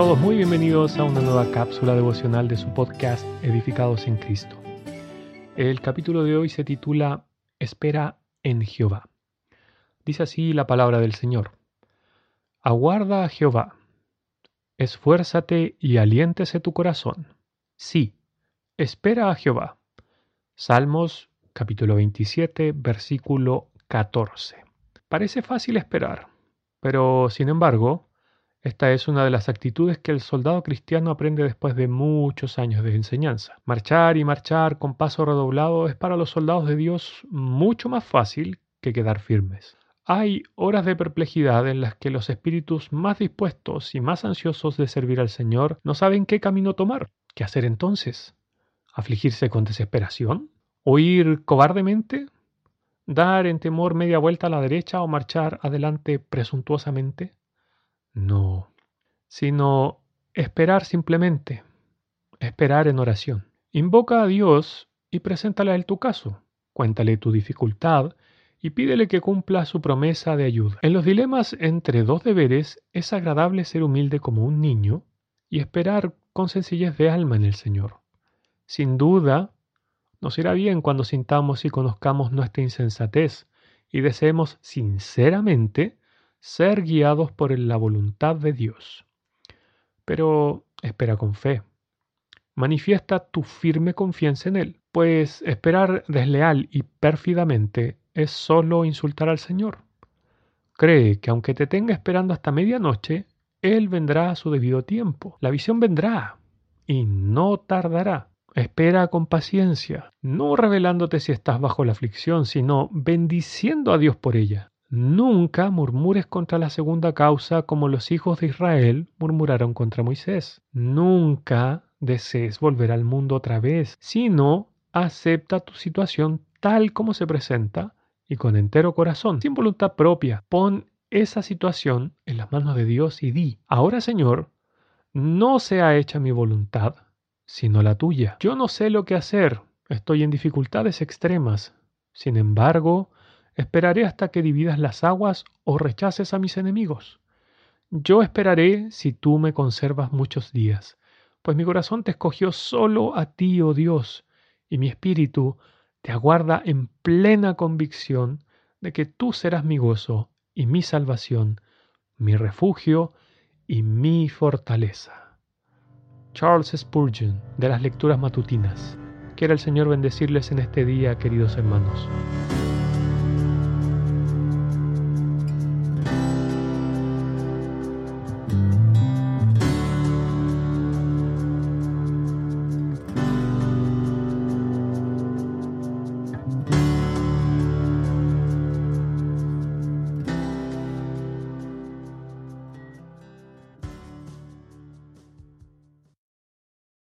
todos muy bienvenidos a una nueva cápsula devocional de su podcast Edificados en Cristo. El capítulo de hoy se titula Espera en Jehová. Dice así la palabra del Señor. Aguarda a Jehová, esfuérzate y aliéntese tu corazón. Sí, espera a Jehová. Salmos capítulo 27, versículo 14. Parece fácil esperar, pero sin embargo, esta es una de las actitudes que el soldado cristiano aprende después de muchos años de enseñanza. Marchar y marchar con paso redoblado es para los soldados de Dios mucho más fácil que quedar firmes. Hay horas de perplejidad en las que los espíritus más dispuestos y más ansiosos de servir al Señor no saben qué camino tomar. ¿Qué hacer entonces? ¿Afligirse con desesperación? ¿Huir cobardemente? ¿Dar en temor media vuelta a la derecha o marchar adelante presuntuosamente? No, sino esperar simplemente, esperar en oración. Invoca a Dios y preséntale a Él tu caso. Cuéntale tu dificultad y pídele que cumpla su promesa de ayuda. En los dilemas entre dos deberes es agradable ser humilde como un niño y esperar con sencillez de alma en el Señor. Sin duda, nos irá bien cuando sintamos y conozcamos nuestra insensatez y deseemos sinceramente ser guiados por la voluntad de Dios. Pero espera con fe. Manifiesta tu firme confianza en Él, pues esperar desleal y pérfidamente es solo insultar al Señor. Cree que aunque te tenga esperando hasta medianoche, Él vendrá a su debido tiempo. La visión vendrá y no tardará. Espera con paciencia, no revelándote si estás bajo la aflicción, sino bendiciendo a Dios por ella. Nunca murmures contra la segunda causa como los hijos de Israel murmuraron contra Moisés. Nunca desees volver al mundo otra vez, sino acepta tu situación tal como se presenta y con entero corazón, sin voluntad propia. Pon esa situación en las manos de Dios y di, ahora Señor, no sea hecha mi voluntad, sino la tuya. Yo no sé lo que hacer, estoy en dificultades extremas. Sin embargo, Esperaré hasta que dividas las aguas o rechaces a mis enemigos. Yo esperaré si tú me conservas muchos días, pues mi corazón te escogió solo a ti, oh Dios, y mi espíritu te aguarda en plena convicción de que tú serás mi gozo y mi salvación, mi refugio y mi fortaleza. Charles Spurgeon, de las lecturas matutinas. Quiera el Señor bendecirles en este día, queridos hermanos.